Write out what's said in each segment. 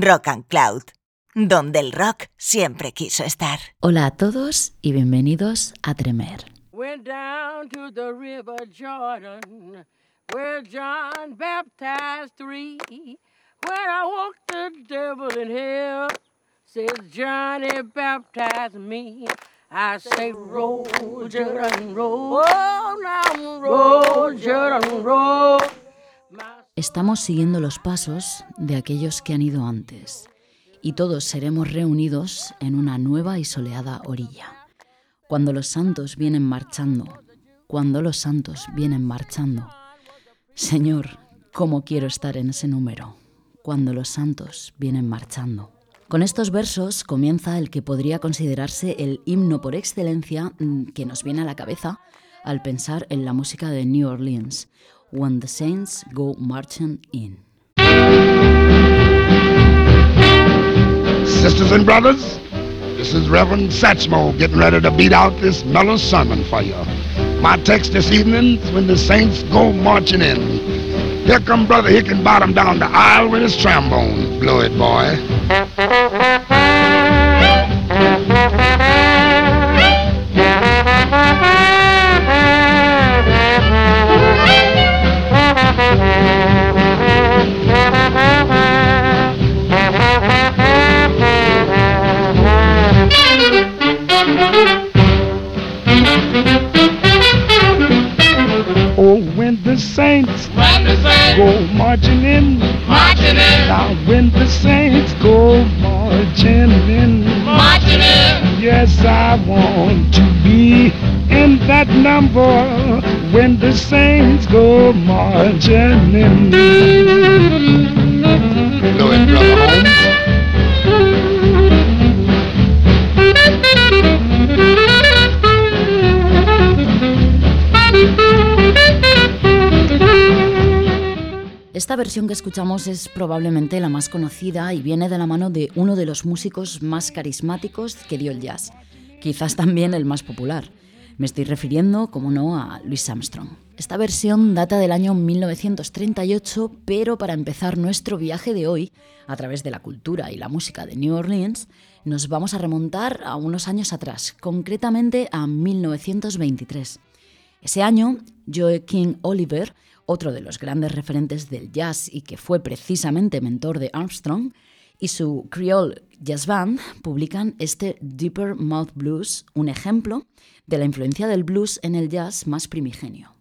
Rock and Cloud, donde el rock siempre quiso estar. Hola a todos y bienvenidos a Tremer. Went down to the river Jordan, where John baptized three. When I walked the devil in hell, says Johnny baptized me. I say, roll, Jordan, roll. Oh, now roll, Jordan, roll. Estamos siguiendo los pasos de aquellos que han ido antes y todos seremos reunidos en una nueva y soleada orilla. Cuando los santos vienen marchando, cuando los santos vienen marchando. Señor, cómo quiero estar en ese número, cuando los santos vienen marchando. Con estos versos comienza el que podría considerarse el himno por excelencia mm, que nos viene a la cabeza al pensar en la música de New Orleans, When the Saints Go Marching In. Sisters and brothers, this is Reverend Satchmo getting ready to beat out this mellow sermon for you. My text this evening is when the saints go marching in. Here come Brother Hickenbottom down the aisle with his trombone. Blow it, boy. Saints When the saints go marching in. marching in, Now when the saints go marching in. marching in, Yes, I want to be in that number when the saints go marching in. Blow it, Brother Esta versión que escuchamos es probablemente la más conocida y viene de la mano de uno de los músicos más carismáticos que dio el jazz, quizás también el más popular. Me estoy refiriendo, como no, a Louis Armstrong. Esta versión data del año 1938, pero para empezar nuestro viaje de hoy, a través de la cultura y la música de New Orleans, nos vamos a remontar a unos años atrás, concretamente a 1923. Ese año, Joaquin Oliver, otro de los grandes referentes del jazz y que fue precisamente mentor de Armstrong, y su Creole Jazz Band publican este Deeper Mouth Blues, un ejemplo de la influencia del blues en el jazz más primigenio.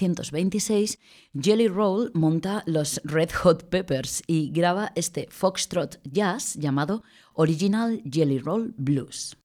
1926, Jelly Roll monta los Red Hot Peppers y graba este foxtrot jazz llamado Original Jelly Roll Blues.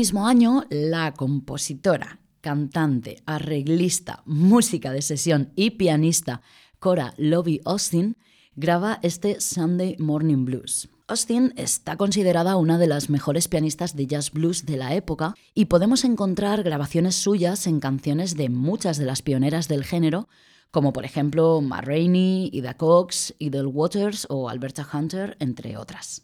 Mismo año, la compositora, cantante, arreglista, música de sesión y pianista Cora Lobby Austin graba este Sunday Morning Blues. Austin está considerada una de las mejores pianistas de jazz blues de la época y podemos encontrar grabaciones suyas en canciones de muchas de las pioneras del género, como por ejemplo Ma Rainey, Ida Cox, Idle Waters o Alberta Hunter, entre otras.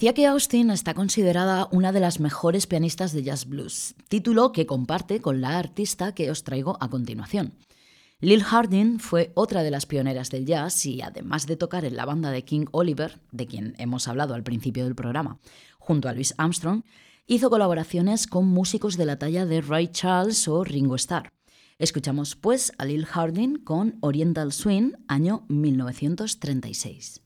Decía que Austin está considerada una de las mejores pianistas de jazz blues, título que comparte con la artista que os traigo a continuación. Lil Hardin fue otra de las pioneras del jazz y además de tocar en la banda de King Oliver, de quien hemos hablado al principio del programa, junto a Louis Armstrong, hizo colaboraciones con músicos de la talla de Ray Charles o Ringo Starr. Escuchamos pues a Lil Hardin con Oriental Swing, año 1936.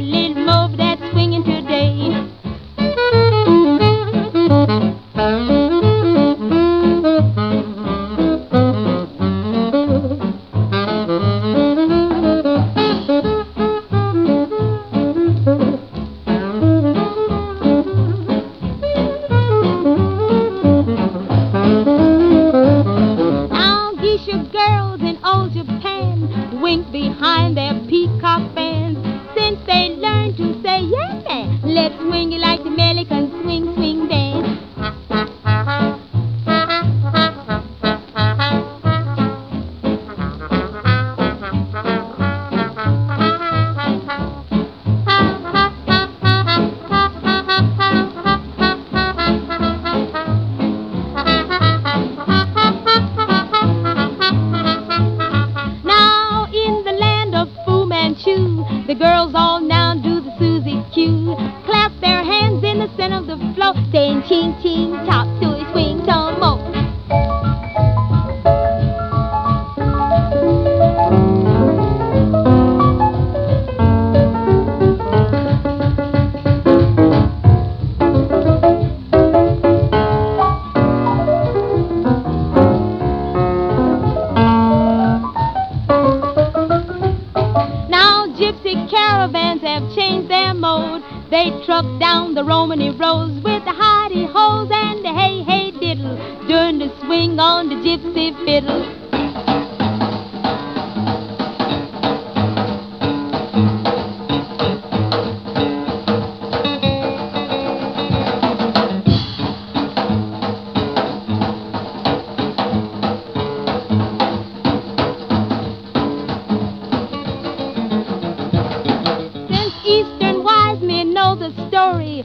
I've. Swing on the gypsy fiddle. Since Eastern wise men know the story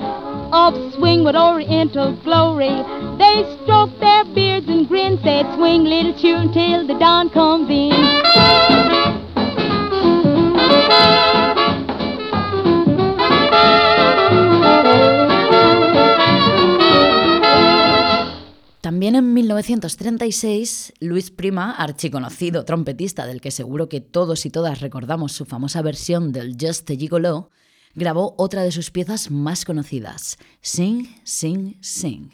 of swing with Oriental glory, they stroke said swing little tune till the dawn comes in. También en 1936, Luis Prima, archiconocido trompetista del que seguro que todos y todas recordamos su famosa versión del Just a Gigolo, grabó otra de sus piezas más conocidas, Sing, Sing, Sing.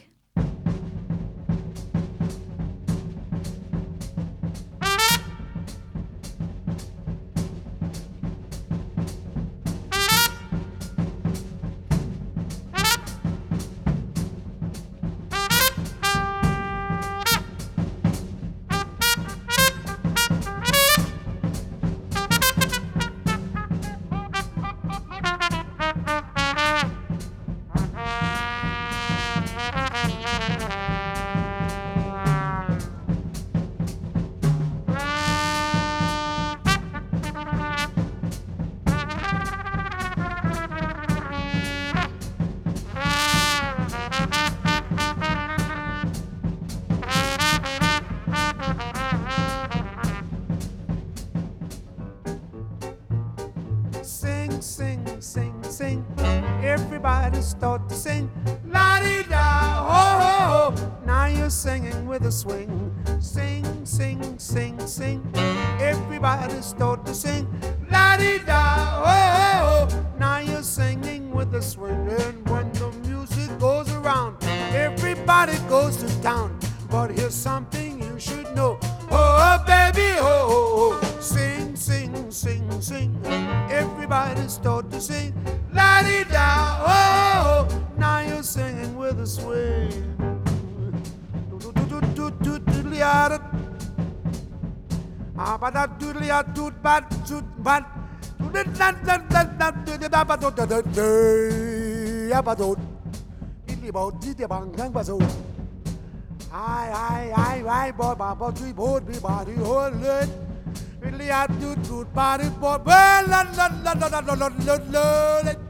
swing. Ai ai ai ai boy ba ba three boy be body hold it. Really I do good body boy. La la la la la la la la la. Y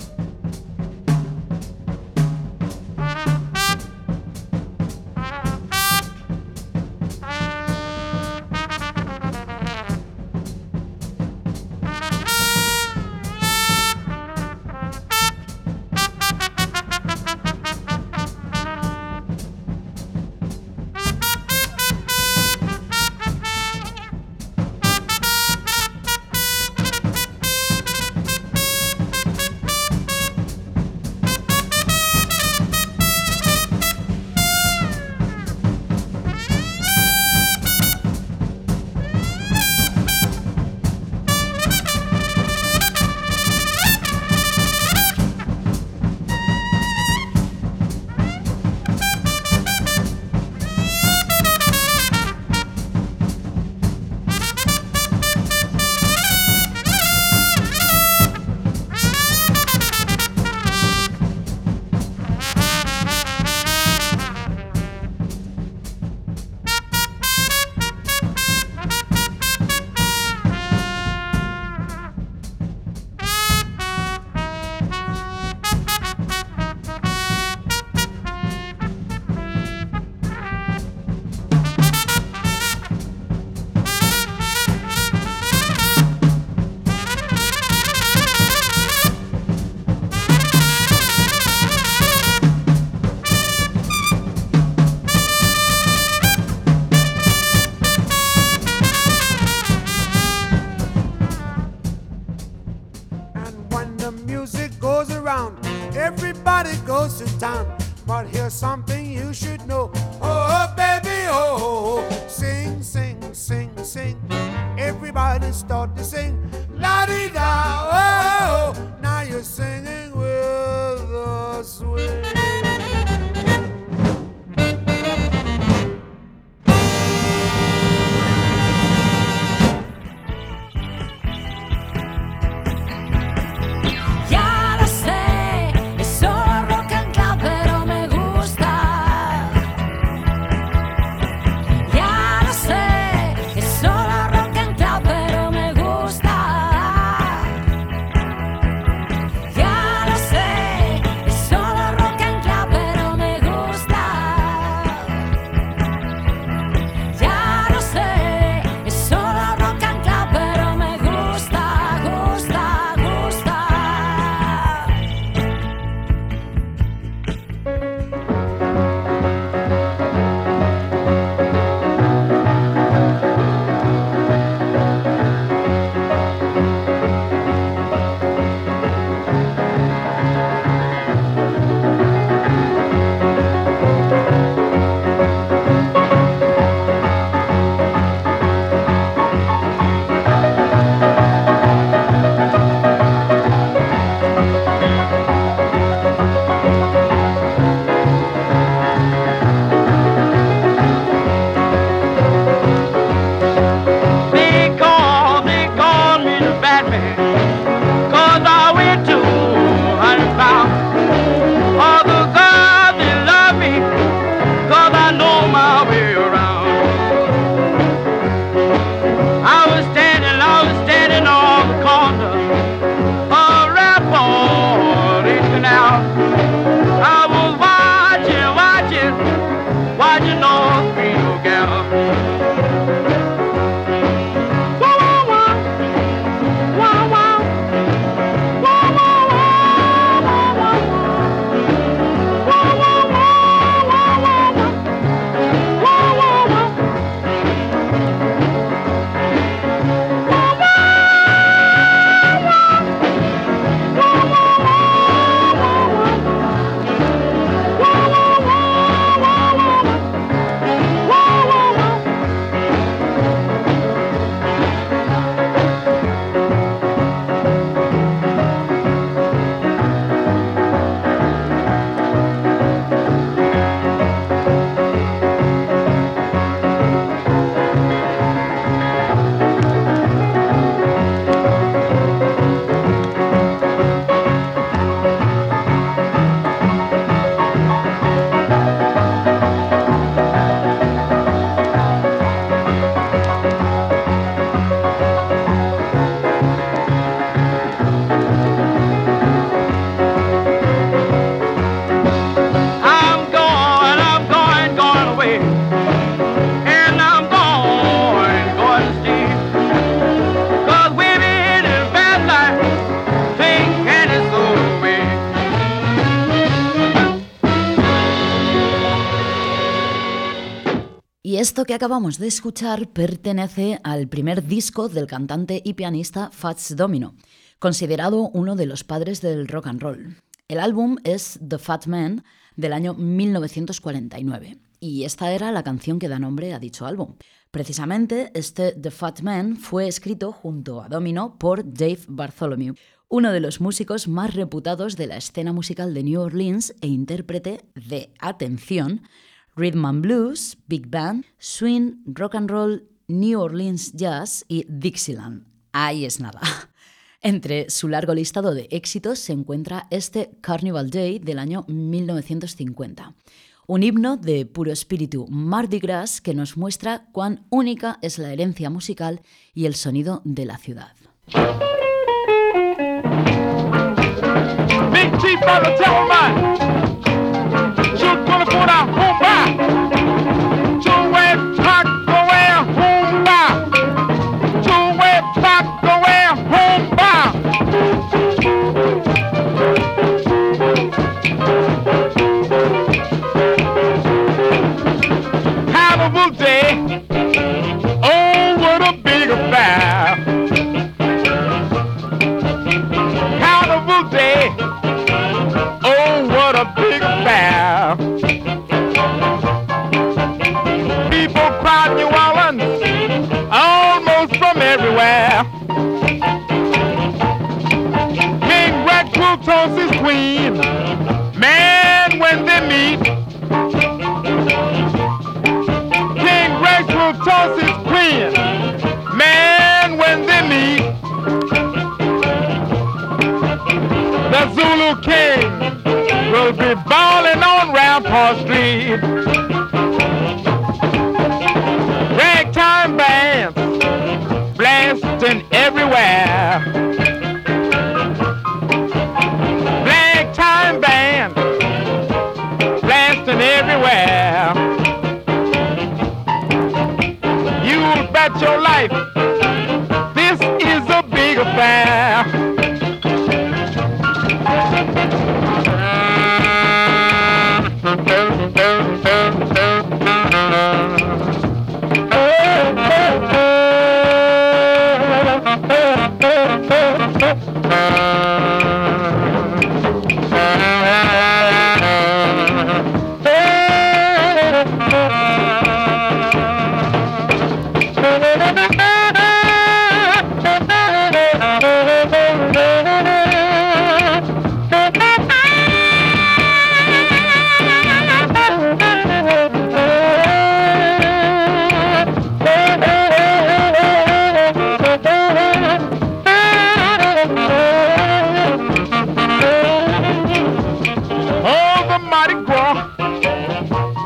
esto que acabamos de escuchar pertenece al primer disco del cantante y pianista Fats Domino, considerado uno de los padres del rock and roll. El álbum es The Fat Man del año 1949 y esta era la canción que da nombre a dicho álbum. Precisamente este The Fat Man fue escrito junto a Domino por Dave Bartholomew, uno de los músicos más reputados de la escena musical de New Orleans e intérprete de, atención, rhythm and blues, big band, swing, rock and roll, New Orleans jazz y Dixieland. Ahí es nada. Entre su largo listado de éxitos se encuentra este Carnival Day del año 1950, un himno de puro espíritu Mardi Gras que nos muestra cuán única es la herencia musical y el sonido de la ciudad. arrombar. everywhere. Big red croutons is queen.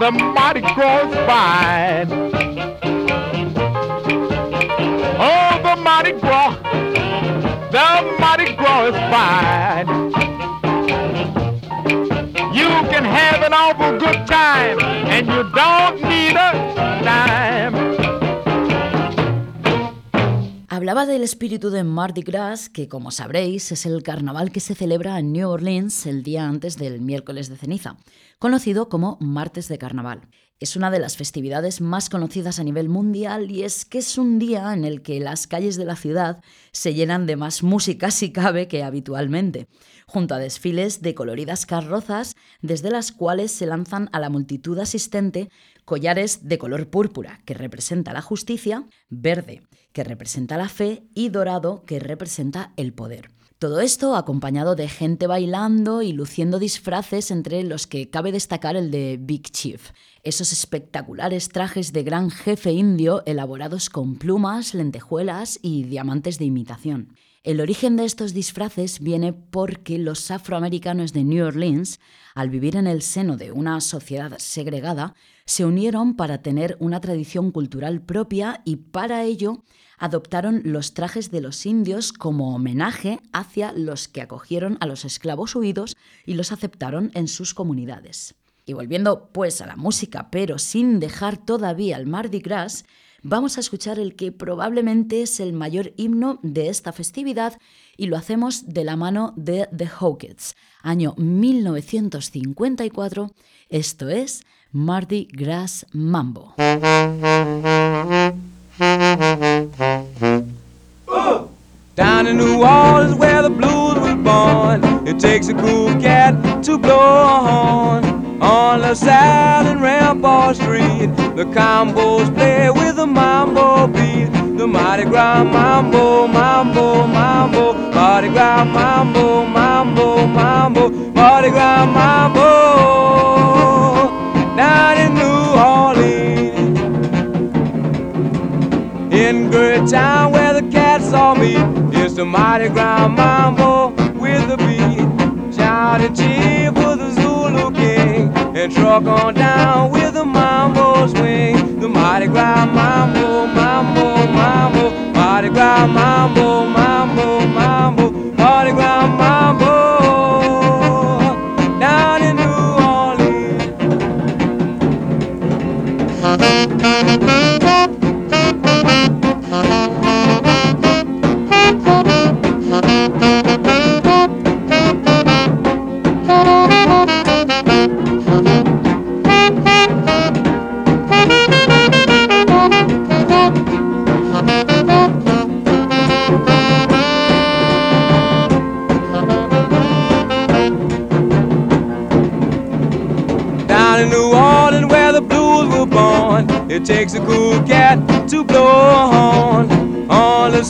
the Mardi Gras bride. Oh, the Mardi Gras, the Mardi Gras is fine. You can have an awful good time, and you don't Hablaba del espíritu de Mardi Gras, que como sabréis es el carnaval que se celebra en New Orleans el día antes del miércoles de ceniza, conocido como Martes de Carnaval. Es una de las festividades más conocidas a nivel mundial y es que es un día en el que las calles de la ciudad se llenan de más música si cabe que habitualmente, junto a desfiles de coloridas carrozas desde las cuales se lanzan a la multitud asistente collares de color púrpura, que representa la justicia, verde, que representa la fe, y dorado, que representa el poder. Todo esto acompañado de gente bailando y luciendo disfraces entre los que cabe destacar el de Big Chief, esos espectaculares trajes de gran jefe indio elaborados con plumas, lentejuelas y diamantes de imitación. El origen de estos disfraces viene porque los afroamericanos de New Orleans, al vivir en el seno de una sociedad segregada, se unieron para tener una tradición cultural propia y para ello adoptaron los trajes de los indios como homenaje hacia los que acogieron a los esclavos huidos y los aceptaron en sus comunidades. Y volviendo pues a la música, pero sin dejar todavía el Mardi Gras, vamos a escuchar el que probablemente es el mayor himno de esta festividad y lo hacemos de la mano de The Hawkets, año 1954, esto es Mardi Gras Mambo. Down in New Orleans where the blues was born, it takes a cool cat to blow a horn. On the South and Rampart Street, the combos play with the mambo beat. The Mardi Gras mambo, mambo, mambo, Mardi Gras mambo, mambo, mambo, Mardi Gras mambo. It's the mighty ground mambo with the beat. Shout and cheer for the Zulu King and truck on down with the mambo swing. The mighty ground mambo, mambo, mambo, Mardi Gras mambo, mambo, mambo, it takes a cool cat to blow a horn. On the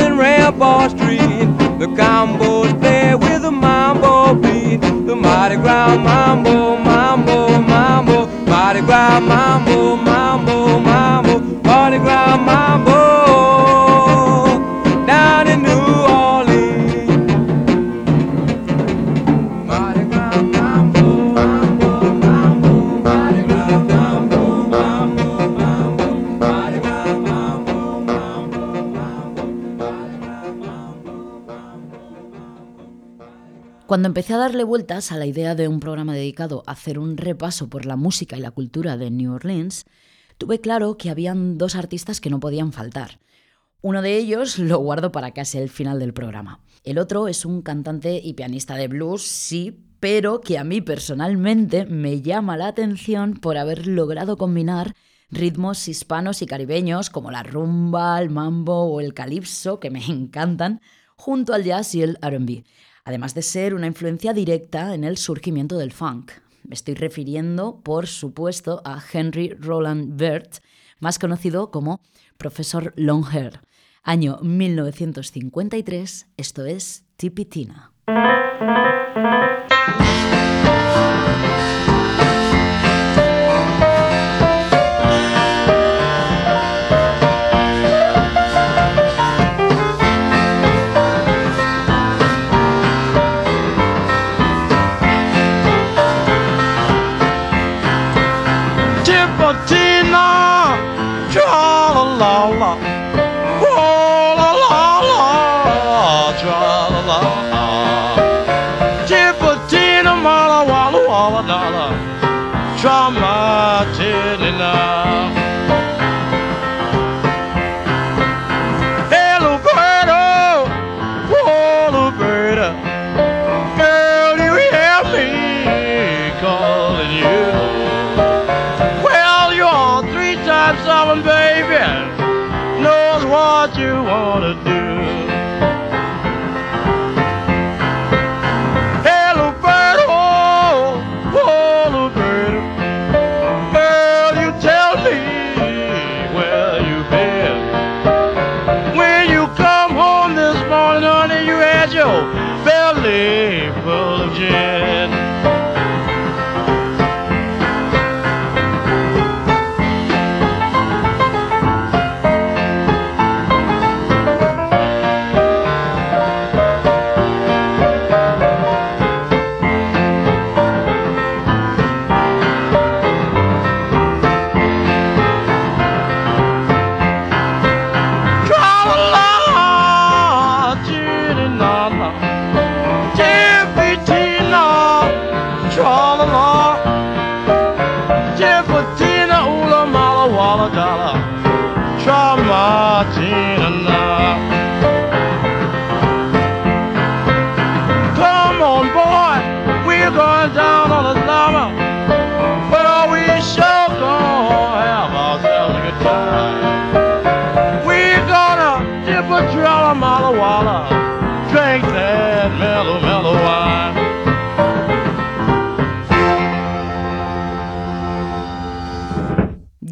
and Rampart Street, the combos Cuando empecé a darle vueltas a la idea de un programa dedicado a hacer un repaso por la música y la cultura de New Orleans, tuve claro que habían dos artistas que no podían faltar. Uno de ellos lo guardo para casi el final del programa. El otro es un cantante y pianista de blues, sí, pero que a mí personalmente me llama la atención por haber logrado combinar ritmos hispanos y caribeños como la rumba, el mambo o el calipso, que me encantan, junto al jazz y el RB, además de ser una influencia directa en el surgimiento del funk. Me estoy refiriendo, por supuesto, a Henry Roland Burt, más conocido como Profesor Longhair. Año 1953, esto es Tipitina.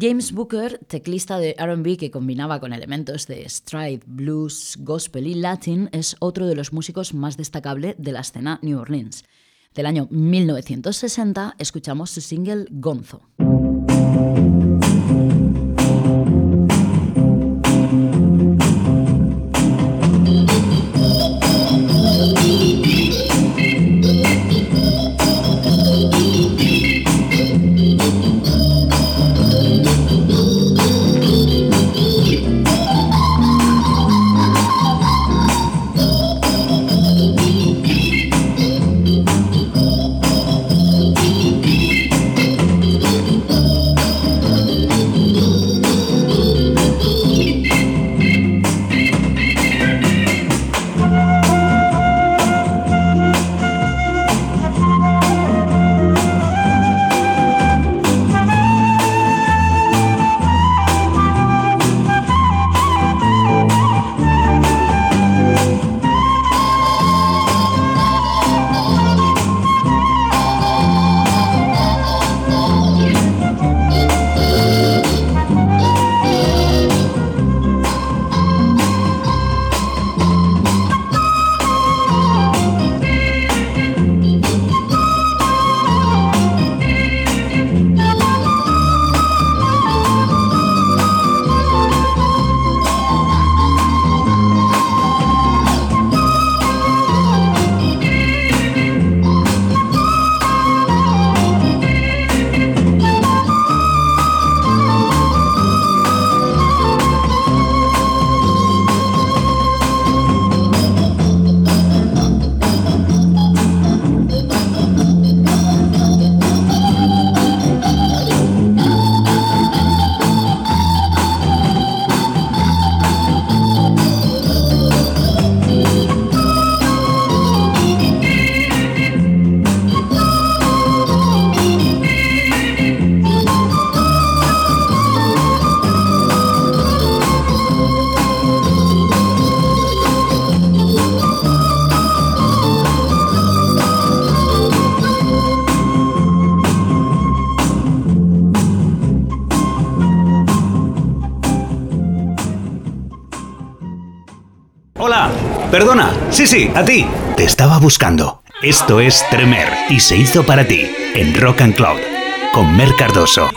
James Booker, teclista de RB que combinaba con elementos de stride, blues, gospel y latin, es otro de los músicos más destacables de la escena New Orleans. Del año 1960 escuchamos su single Gonzo. Perdona, sí, sí, a ti. Te estaba buscando. Esto es Tremer y se hizo para ti en Rock and Cloud con Mer Cardoso.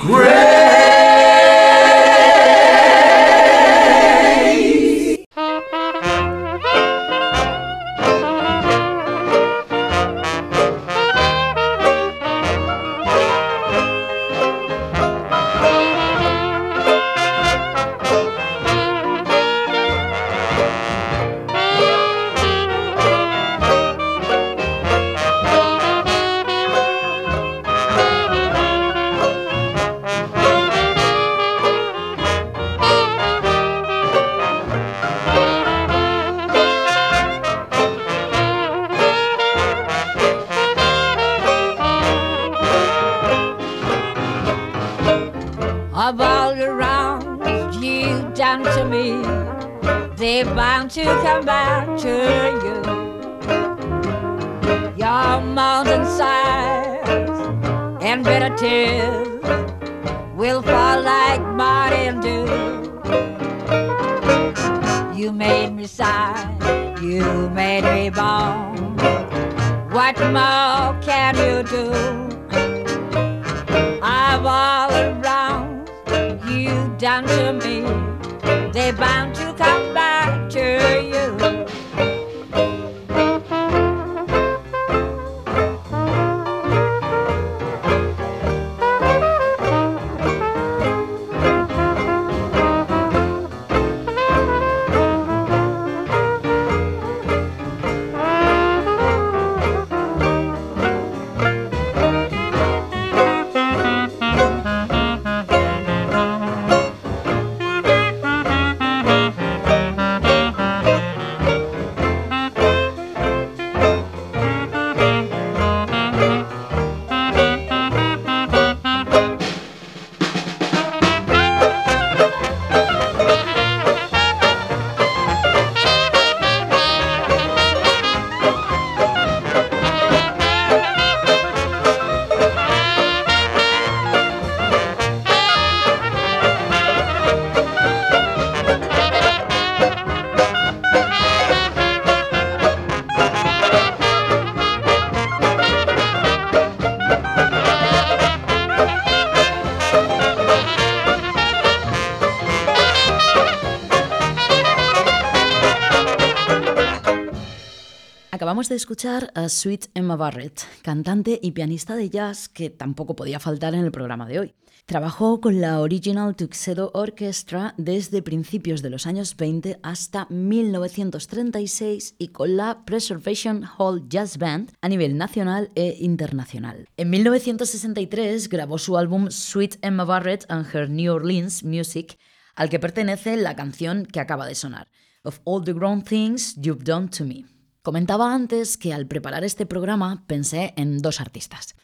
De escuchar a Sweet Emma Barrett, cantante y pianista de jazz que tampoco podía faltar en el programa de hoy. Trabajó con la Original Tuxedo Orchestra desde principios de los años 20 hasta 1936 y con la Preservation Hall Jazz Band a nivel nacional e internacional. En 1963 grabó su álbum Sweet Emma Barrett and Her New Orleans Music, al que pertenece la canción que acaba de sonar, Of All the Grown Things You've Done to Me. Comentaba antes que al preparar este programa pensé en dos artistas.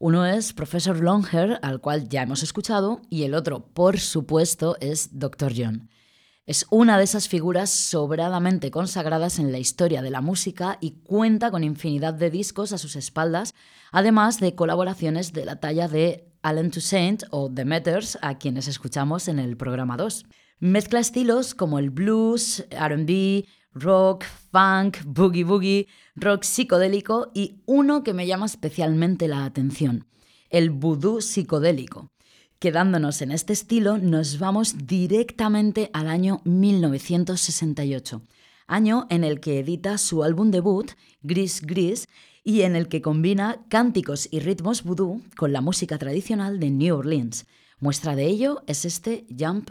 Uno es Professor Longhair, al cual ya hemos escuchado, y el otro, por supuesto, es Dr. John. Es una de esas figuras sobradamente consagradas en la historia de la música y cuenta con infinidad de discos a sus espaldas, además de colaboraciones de la talla de Alan Toussaint o The Matters, a quienes escuchamos en el programa 2. Mezcla estilos como el blues, RB, rock, funk, boogie boogie, rock psicodélico y uno que me llama especialmente la atención, el vudú psicodélico. Quedándonos en este estilo, nos vamos directamente al año 1968, año en el que edita su álbum debut, Gris Gris, y en el que combina cánticos y ritmos vudú con la música tradicional de New Orleans. Muestra de ello es este Jump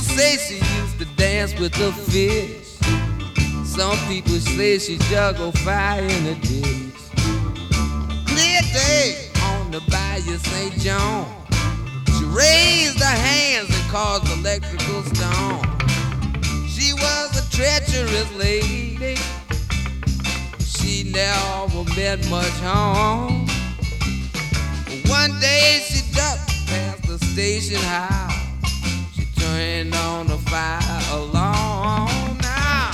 Started. with the fish. Some people say she juggle fire in the dish. Clear day on the Bayou St. John. She raised her hands and caused electrical storm. She was a treacherous lady. She never meant much harm. One day she ducked past the station house turned on the fire alone now.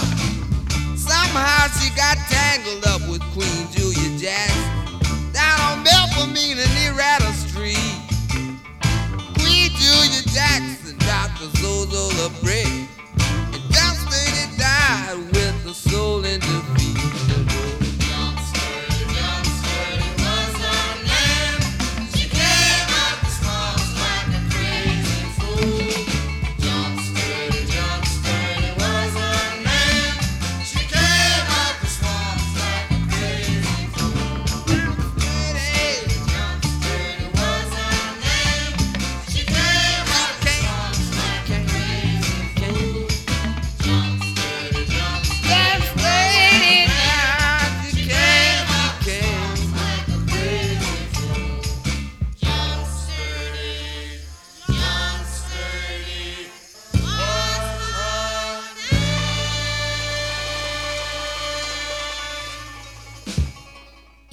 Somehow she got tangled up with Queen Julia Jackson down on Melpomene and Errata Street. Queen Julia Jackson dropped a Zozo brick and Dusty died with the soul in defeat.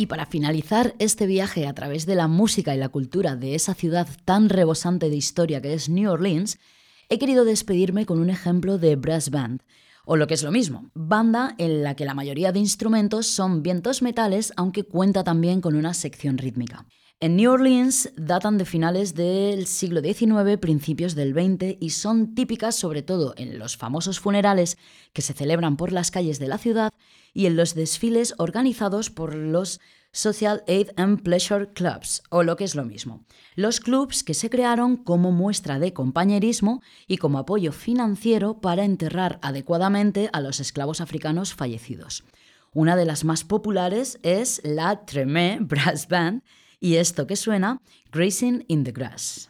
Y para finalizar este viaje a través de la música y la cultura de esa ciudad tan rebosante de historia que es New Orleans, he querido despedirme con un ejemplo de brass band, o lo que es lo mismo, banda en la que la mayoría de instrumentos son vientos metales, aunque cuenta también con una sección rítmica. En New Orleans datan de finales del siglo XIX, principios del XX y son típicas sobre todo en los famosos funerales que se celebran por las calles de la ciudad y en los desfiles organizados por los Social Aid and Pleasure Clubs, o lo que es lo mismo, los clubs que se crearon como muestra de compañerismo y como apoyo financiero para enterrar adecuadamente a los esclavos africanos fallecidos. Una de las más populares es la Tremé Brass Band y esto que suena, Grazing in the Grass.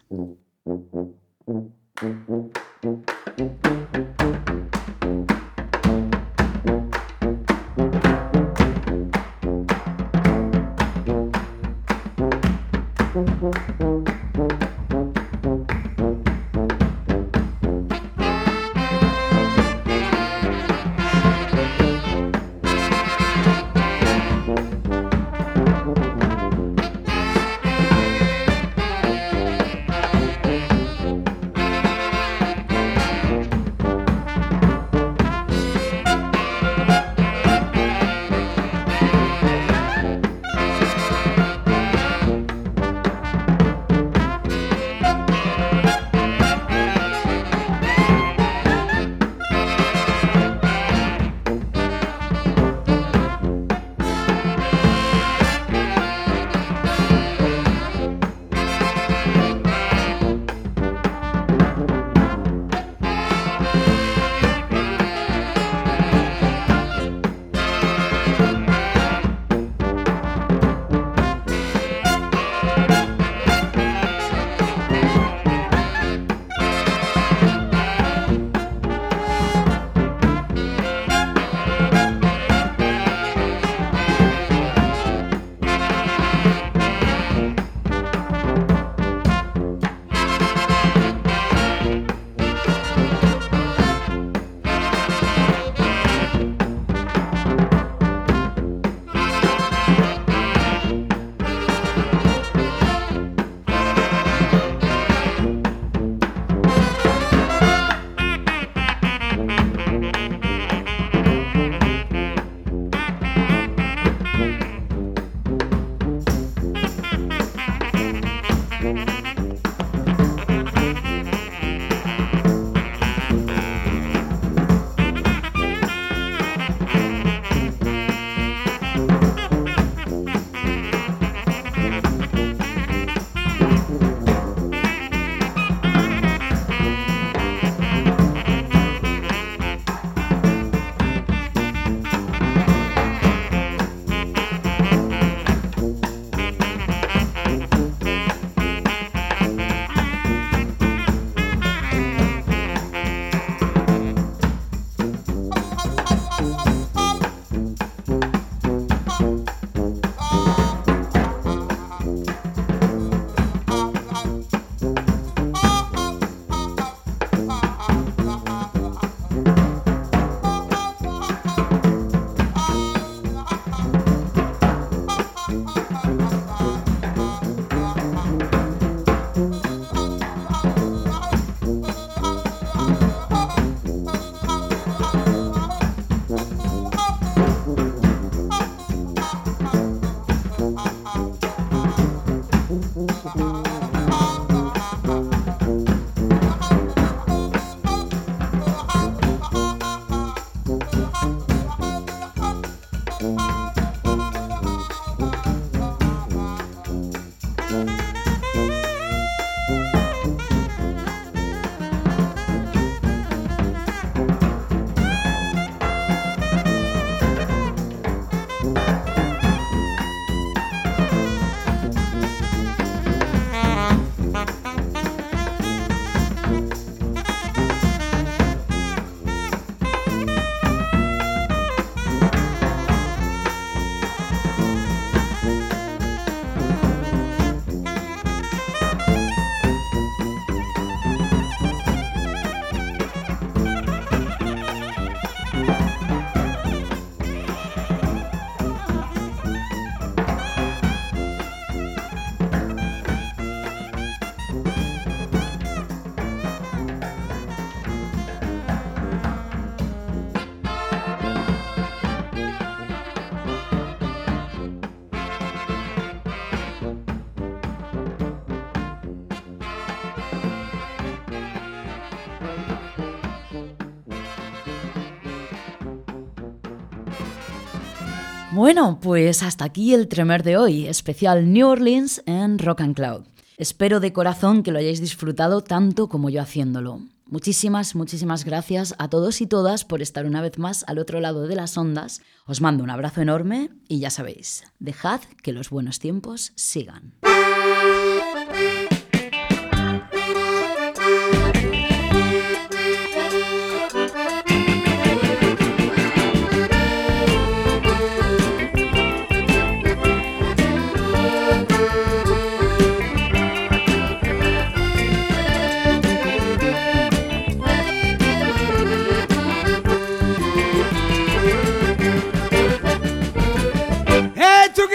Bueno, pues hasta aquí el Tremer de hoy, especial New Orleans en Rock and Cloud. Espero de corazón que lo hayáis disfrutado tanto como yo haciéndolo. Muchísimas, muchísimas gracias a todos y todas por estar una vez más al otro lado de las ondas. Os mando un abrazo enorme y ya sabéis, dejad que los buenos tiempos sigan.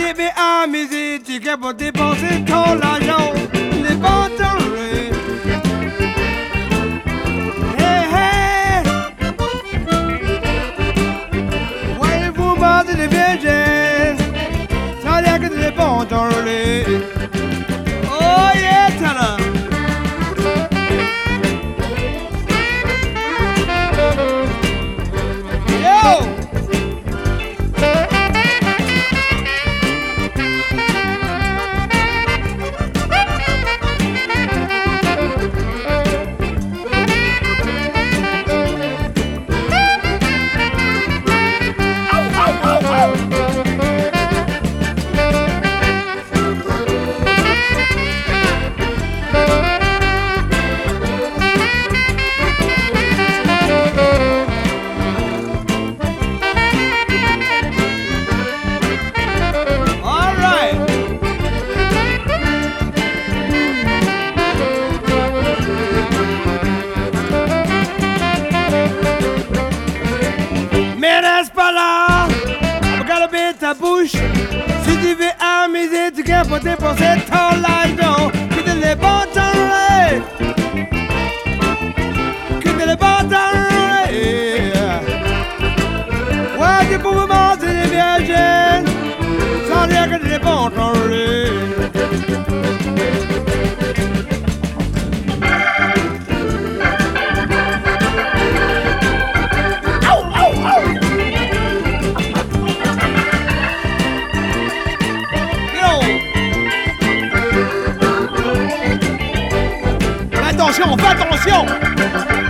des BA, mais étiquettes pour dépenser ton l'argent. Les pantalons. Hey, hey. Voyez-vous, bande de vieilles, ça a que des. Oh yeah, t'as assim, ó.